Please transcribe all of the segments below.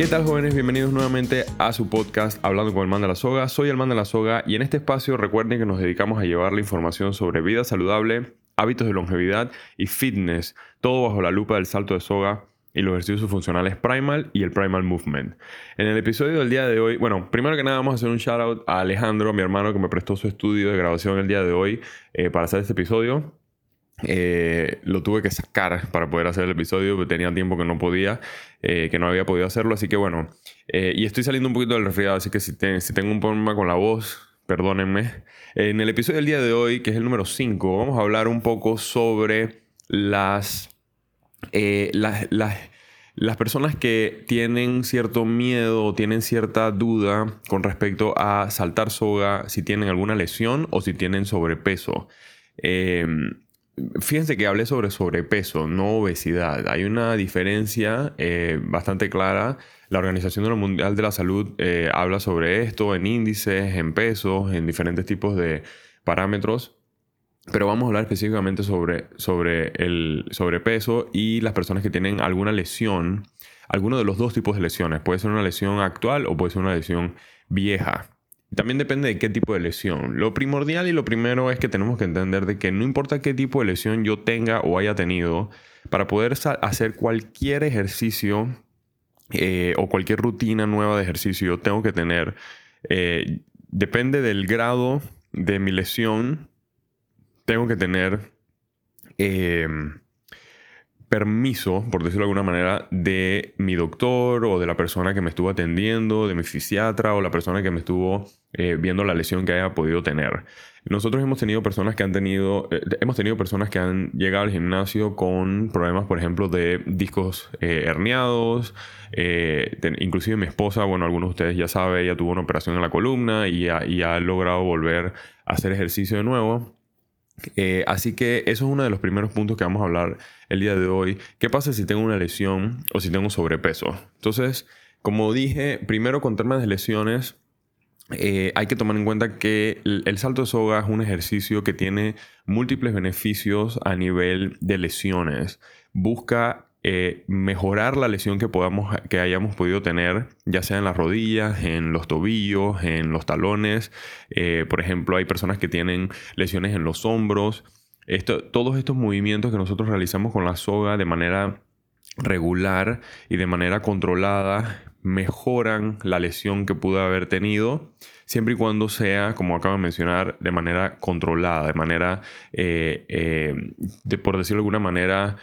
¿Qué tal jóvenes? Bienvenidos nuevamente a su podcast Hablando con el Man de la Soga. Soy el Man de la Soga y en este espacio recuerden que nos dedicamos a llevar la información sobre vida saludable, hábitos de longevidad y fitness, todo bajo la lupa del salto de soga y los ejercicios funcionales Primal y el Primal Movement. En el episodio del día de hoy, bueno, primero que nada vamos a hacer un shout out a Alejandro, mi hermano que me prestó su estudio de grabación el día de hoy eh, para hacer este episodio. Eh, lo tuve que sacar para poder hacer el episodio, porque tenía tiempo que no podía, eh, que no había podido hacerlo, así que bueno, eh, y estoy saliendo un poquito del resfriado, así que si, tengo un problema con la voz, perdónenme. En el episodio del día de hoy, que es el número 5, vamos a hablar un poco sobre las, las, las, las personas que tienen cierto miedo o tienen cierta duda con respecto a saltar soga, si tienen alguna lesión o si tienen sobrepeso. Fíjense que hablé sobre sobrepeso, no obesidad. Hay una diferencia eh, bastante clara. La Organización Mundial de la Salud eh, habla sobre esto en índices, en pesos, en diferentes tipos de parámetros. Pero vamos a hablar específicamente sobre, sobre el sobrepeso y las personas que tienen alguna lesión, alguno de los dos tipos de lesiones. Puede ser una lesión actual o puede ser una lesión vieja. También depende de qué tipo de lesión. Lo primordial y lo primero es que tenemos que entender de que no importa qué tipo de lesión yo tenga o haya tenido, para poder hacer cualquier ejercicio eh, o cualquier rutina nueva de ejercicio, tengo que tener, eh, depende del grado de mi lesión, tengo que tener eh, permiso, por decirlo de alguna manera, de mi doctor o de la persona que me estuvo atendiendo, de mi fisiatra o la persona que me estuvo eh, viendo la lesión que haya podido tener. Nosotros hemos tenido personas que han tenido, eh, hemos tenido personas que han llegado al gimnasio con problemas, por ejemplo, de discos eh, herniados. inclusive mi esposa, bueno, algunos de ustedes ya saben, ella tuvo una operación en la columna y y ha logrado volver a hacer ejercicio de nuevo. Eh, así que eso es uno de los primeros puntos que vamos a hablar el día de hoy. ¿Qué pasa si tengo una lesión o si tengo sobrepeso? Entonces, como dije, primero con temas de lesiones, eh, hay que tomar en cuenta que el, salto de soga es un ejercicio que tiene múltiples beneficios a nivel de lesiones. Busca eh, mejorar la lesión que, podamos, que hayamos podido tener, ya sea en las rodillas, en los tobillos, en los talones. Eh, por ejemplo, hay personas que tienen lesiones en los hombros. Esto, todos estos movimientos que nosotros realizamos con la soga de manera regular y de manera controlada mejoran la lesión que pudo haber tenido, siempre y cuando sea, como acabo de mencionar, de manera controlada, de manera, eh, de, por decirlo de alguna manera,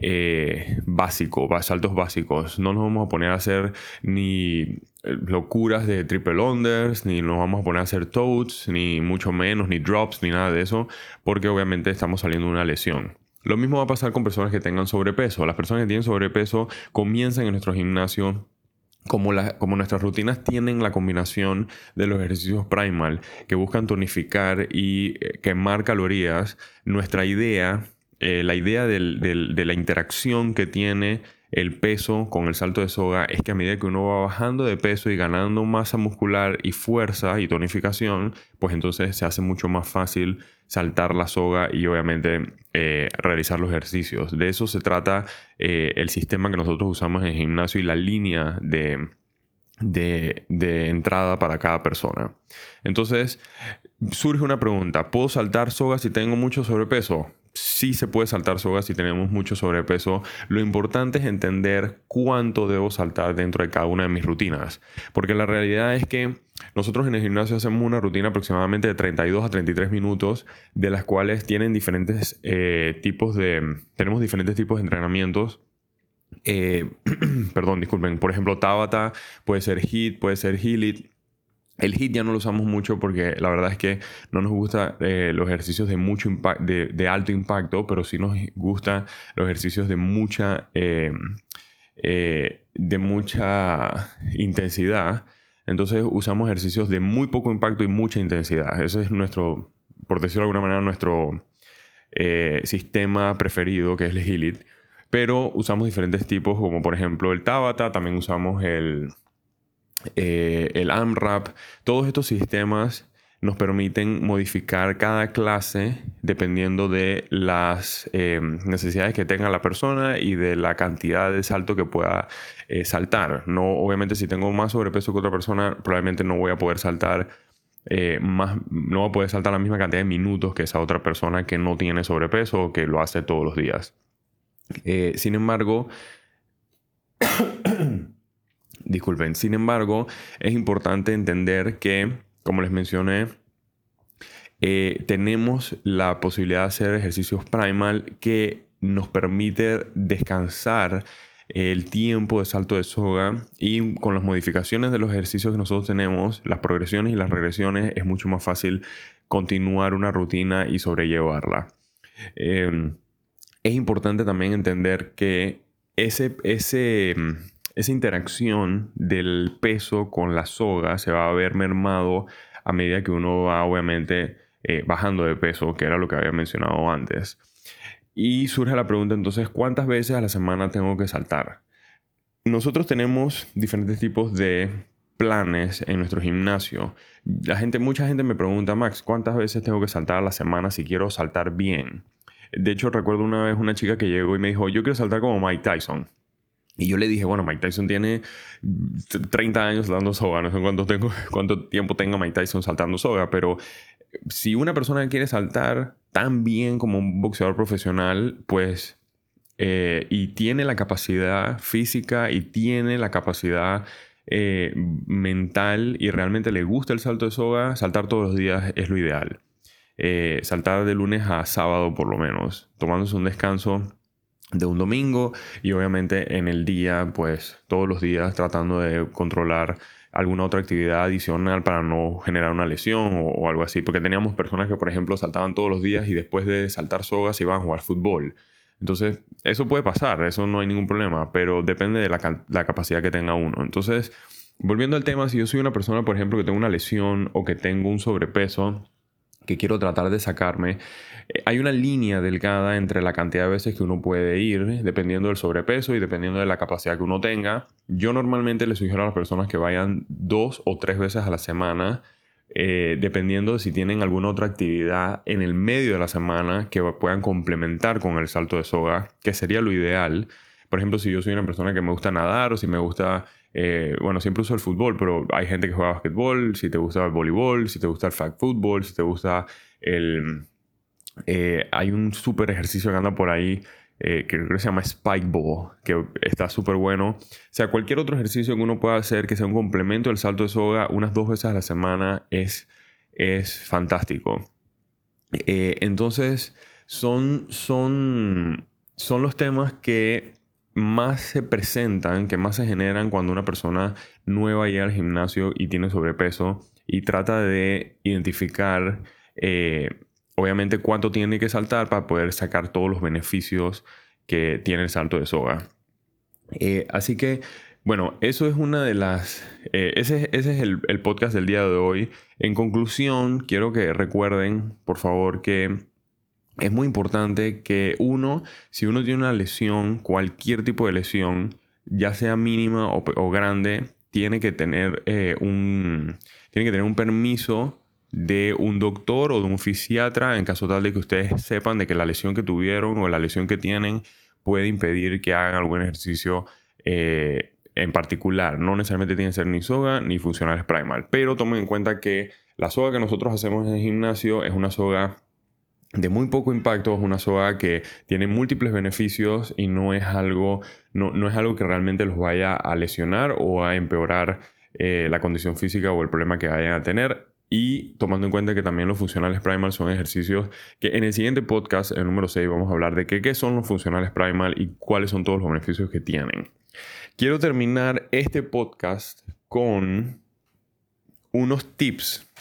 eh, básico, saltos básicos. No nos vamos a poner a hacer ni eh, locuras de triple unders, ni nos vamos a poner a hacer toads, ni mucho menos, ni drops, ni nada de eso, porque obviamente estamos saliendo de una lesión. Lo mismo va a pasar con personas que tengan sobrepeso. Las personas que tienen sobrepeso comienzan en nuestro gimnasio como, como, nuestras rutinas tienen la combinación de los ejercicios primal que buscan tonificar y eh, quemar calorías, nuestra idea eh, la idea de la interacción que tiene el peso con el salto de soga es que a medida que uno va bajando de peso y ganando masa muscular y fuerza y tonificación, pues entonces se hace mucho más fácil saltar la soga y obviamente eh, realizar los ejercicios. De eso se trata eh, el sistema que nosotros usamos en el gimnasio y la línea de, de, entrada para cada persona. Entonces, surge una pregunta, ¿puedo saltar soga si tengo mucho sobrepeso? Sí se puede saltar sogas si tenemos mucho sobrepeso. Lo importante es entender cuánto debo saltar dentro de cada una de mis rutinas. Porque la realidad es que nosotros en el gimnasio hacemos una rutina aproximadamente de 32 a 33 minutos, de las cuales tienen diferentes eh, tipos de... Tenemos diferentes tipos de entrenamientos. Eh, perdón, disculpen. Por ejemplo, Tabata puede ser HIT, puede ser HILIT el HIT ya no lo usamos mucho porque la verdad es que no nos gusta eh, los ejercicios de, mucho de, alto impacto, pero sí nos gusta los ejercicios de mucha, eh, eh, de mucha intensidad. Entonces usamos ejercicios de muy poco impacto y mucha intensidad. Ese es nuestro, por decirlo de alguna manera, nuestro sistema preferido, que es el HILIT. Pero usamos diferentes tipos, como por ejemplo el Tabata, también usamos el... Eh, el AMRAP, todos estos sistemas nos permiten modificar cada clase dependiendo de las eh, necesidades que tenga la persona y de la cantidad de salto que pueda eh, saltar. No, obviamente si tengo más sobrepeso que otra persona, probablemente no voy a poder saltar más, no voy a poder saltar la misma cantidad de minutos que esa otra persona que no tiene sobrepeso o que lo hace todos los días. sin embargo, disculpen, sin embargo, es importante entender que, como les mencioné, eh, tenemos la posibilidad de hacer ejercicios primal que nos permite descansar el tiempo de salto de soga y con las modificaciones de los ejercicios que nosotros tenemos, las progresiones y las regresiones, es mucho más fácil continuar una rutina y sobrellevarla. Em, es importante también entender que ese, ese, esa interacción del peso con la soga se va a ver mermado a medida que uno va obviamente eh, bajando de peso, que era lo que había mencionado antes. Y surge la pregunta entonces, ¿cuántas veces a la semana tengo que saltar? Nosotros tenemos diferentes tipos de planes en nuestro gimnasio. La gente, mucha gente me pregunta, Max, ¿cuántas veces tengo que saltar a la semana si quiero saltar bien? De hecho, recuerdo una vez una chica que llegó y me dijo, yo quiero saltar como Mike Tyson. Y yo le dije, bueno, Mike Tyson tiene 30 años saltando soga, no sé cuánto, tengo, cuánto tiempo tenga Mike Tyson saltando soga, pero si una persona quiere saltar tan bien como un boxeador profesional, pues, eh, y tiene la capacidad física y tiene la capacidad eh, mental y realmente le gusta el salto de soga, saltar todos los días es lo ideal. Eh, saltar de lunes a sábado por lo menos, tomándose un descanso de un domingo y obviamente en el día, pues todos los días tratando de controlar alguna otra actividad adicional para no generar una lesión o, algo así. Porque teníamos personas que, por ejemplo, saltaban todos los días y después de saltar sogas iban a jugar fútbol. Entonces, eso puede pasar, eso no hay ningún problema, pero depende de la, la capacidad que tenga uno. Entonces, volviendo al tema, si yo soy una persona, por ejemplo, que tengo una lesión o que tengo un sobrepeso, que quiero tratar de sacarme, eh, hay una línea delgada entre la cantidad de veces que uno puede ir, dependiendo del sobrepeso y dependiendo de la capacidad que uno tenga. Yo normalmente le sugiero a las personas que vayan dos o tres veces a la semana, eh, dependiendo de si tienen alguna otra actividad en el medio de la semana que puedan complementar con el salto de soga, que sería lo ideal. Por ejemplo, si yo soy una persona que me gusta nadar o si me gusta eh, bueno, siempre uso el fútbol, pero hay gente que juega básquetbol, si te gusta el voleibol, si te gusta el flag football, si te gusta el... Eh, hay un súper ejercicio que anda por ahí eh, que creo que se llama Spike Ball, que está súper bueno. O sea, cualquier otro ejercicio que uno pueda hacer que sea un complemento del salto de soga unas dos veces a la semana es, es fantástico. entonces, son, son, son los temas que más se presentan, que más se generan cuando una persona nueva llega al gimnasio y tiene sobrepeso y trata de identificar, eh, obviamente, cuánto tiene que saltar para poder sacar todos los beneficios que tiene el salto de soga. Eh, así que, bueno, eso es una de las... Eh, ese, ese, es el, el podcast del día de hoy. En conclusión, quiero que recuerden, por favor, que es muy importante que uno, si uno tiene una lesión, cualquier tipo de lesión, ya sea mínima o, grande, tiene que tener eh, un tiene que tener un permiso de un doctor o de un fisiatra en caso tal de que ustedes sepan de que la lesión que tuvieron o la lesión que tienen puede impedir que hagan algún ejercicio eh, en particular. No necesariamente tiene que ser ni soga ni funcionales primal, pero tomen en cuenta que la soga que nosotros hacemos en el gimnasio es una soga de muy poco impacto, es una soga que tiene múltiples beneficios y no es algo, no, es algo que realmente los vaya a lesionar o a empeorar eh, la condición física o el problema que vayan a tener. Y tomando en cuenta que también los funcionales primal son ejercicios que en el siguiente podcast, el número 6, vamos a hablar de qué son los funcionales primal y cuáles son todos los beneficios que tienen. Quiero terminar este podcast con unos tips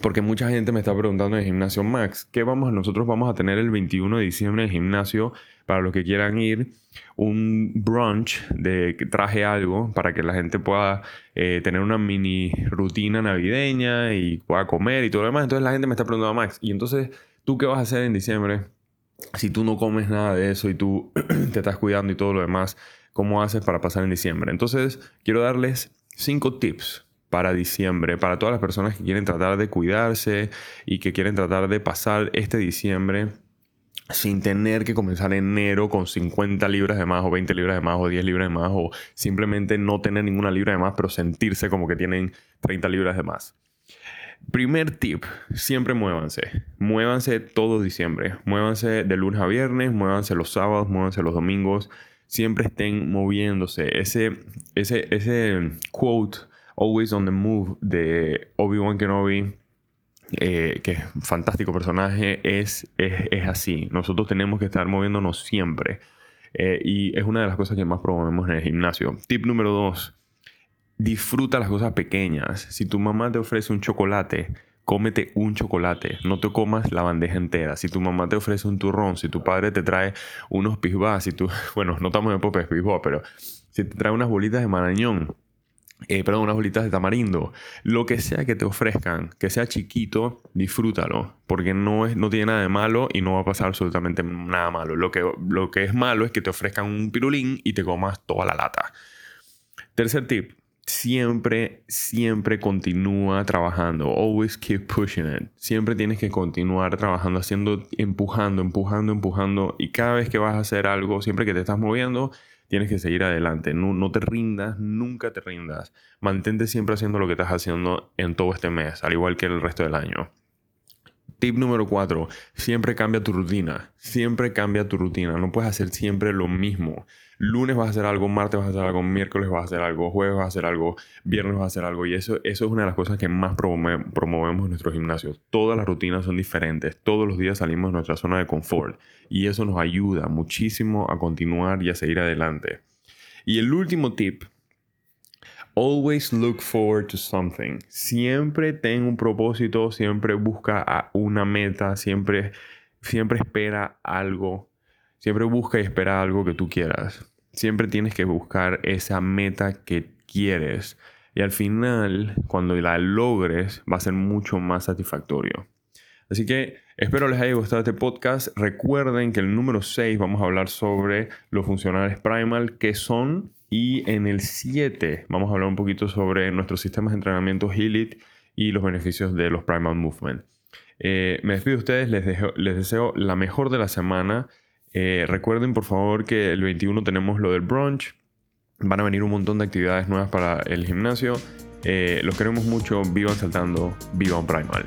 porque mucha gente me está preguntando en el gimnasio Max, ¿qué vamos? Nosotros vamos a tener el 21 de diciembre en el gimnasio para los que quieran ir, un brunch de traje algo para que la gente pueda eh, tener una mini rutina navideña y pueda comer y todo lo demás. Entonces la gente me está preguntando, Max, ¿y entonces tú qué vas a hacer en diciembre? Si tú no comes nada de eso y tú te estás cuidando y todo lo demás, ¿cómo haces para pasar en diciembre? Entonces quiero darles cinco tips para diciembre, para todas las personas que quieren tratar de cuidarse y que quieren tratar de pasar este diciembre sin tener que comenzar enero con 50 libras de más o 20 libras de más o 10 libras de más o simplemente no tener ninguna libra de más pero sentirse como que tienen 30 libras de más. Primer tip, siempre muévanse. Muévanse todo diciembre. Muévanse de lunes a viernes, muévanse los sábados, muévanse los domingos. Siempre estén moviéndose. Ese, ese, ese quote, Always on the Move, de Obi-Wan Kenobi, eh, que es un fantástico personaje, es, es, así. Nosotros tenemos que estar moviéndonos siempre. Eh, y es una de las cosas que más promovemos en el gimnasio. Tip número dos, disfruta las cosas pequeñas. Si tu mamá te ofrece un chocolate, cómete un chocolate, no te comas la bandeja entera. Si tu mamá te ofrece un turrón, si tu padre te trae unos pisbás, si tú, bueno, no estamos en popes pisbás, pero si te trae unas bolitas de marañón, eh, perdón, unas bolitas de tamarindo, lo que sea que te ofrezcan, que sea chiquito, disfrútalo, porque no, es, no tiene nada de malo y no va a pasar absolutamente nada malo. Lo que, lo que es malo es que te ofrezcan un pirulín y te comas toda la lata. Tercer tip, siempre, siempre continúa trabajando. Always keep pushing it. Siempre tienes que continuar trabajando, haciendo, empujando, empujando, empujando. Y cada vez que vas a hacer algo, siempre que te estás moviendo, tienes que seguir adelante. No, no, te rindas, nunca te rindas. Mantente siempre haciendo lo que estás haciendo en todo este mes, al igual que el resto del año. Tip número 4. Siempre cambia tu rutina. Siempre cambia tu rutina. No puedes hacer siempre lo mismo. Lunes vas a hacer algo, martes vas a hacer algo, miércoles vas a hacer algo, jueves vas a hacer algo, viernes vas a hacer algo. Y eso, eso es una de las cosas que más promovemos en nuestros gimnasios. Todas las rutinas son diferentes. Todos los días salimos de nuestra zona de confort. Y eso nos ayuda muchísimo a continuar y a seguir adelante. Y el último tip Always look forward to something. Siempre ten un propósito, siempre busca una meta, siempre, siempre espera algo. Siempre busca y espera algo que tú quieras. Siempre tienes que buscar esa meta que quieres. Y al final, cuando la logres, va a ser mucho más satisfactorio. Así que espero les haya gustado este podcast. Recuerden que el número 6 vamos a hablar sobre los funcionales primal, que son y en el 7 vamos a hablar un poquito sobre nuestros sistemas de entrenamiento HEALIT y los beneficios de los Primal Movement. Eh, me despido de ustedes, les, deseo la mejor de la semana. Eh, recuerden por favor que el 21 tenemos lo del brunch. Van a venir un montón de actividades nuevas para el gimnasio. Eh, los queremos mucho. Vivan saltando. Vivan Primal.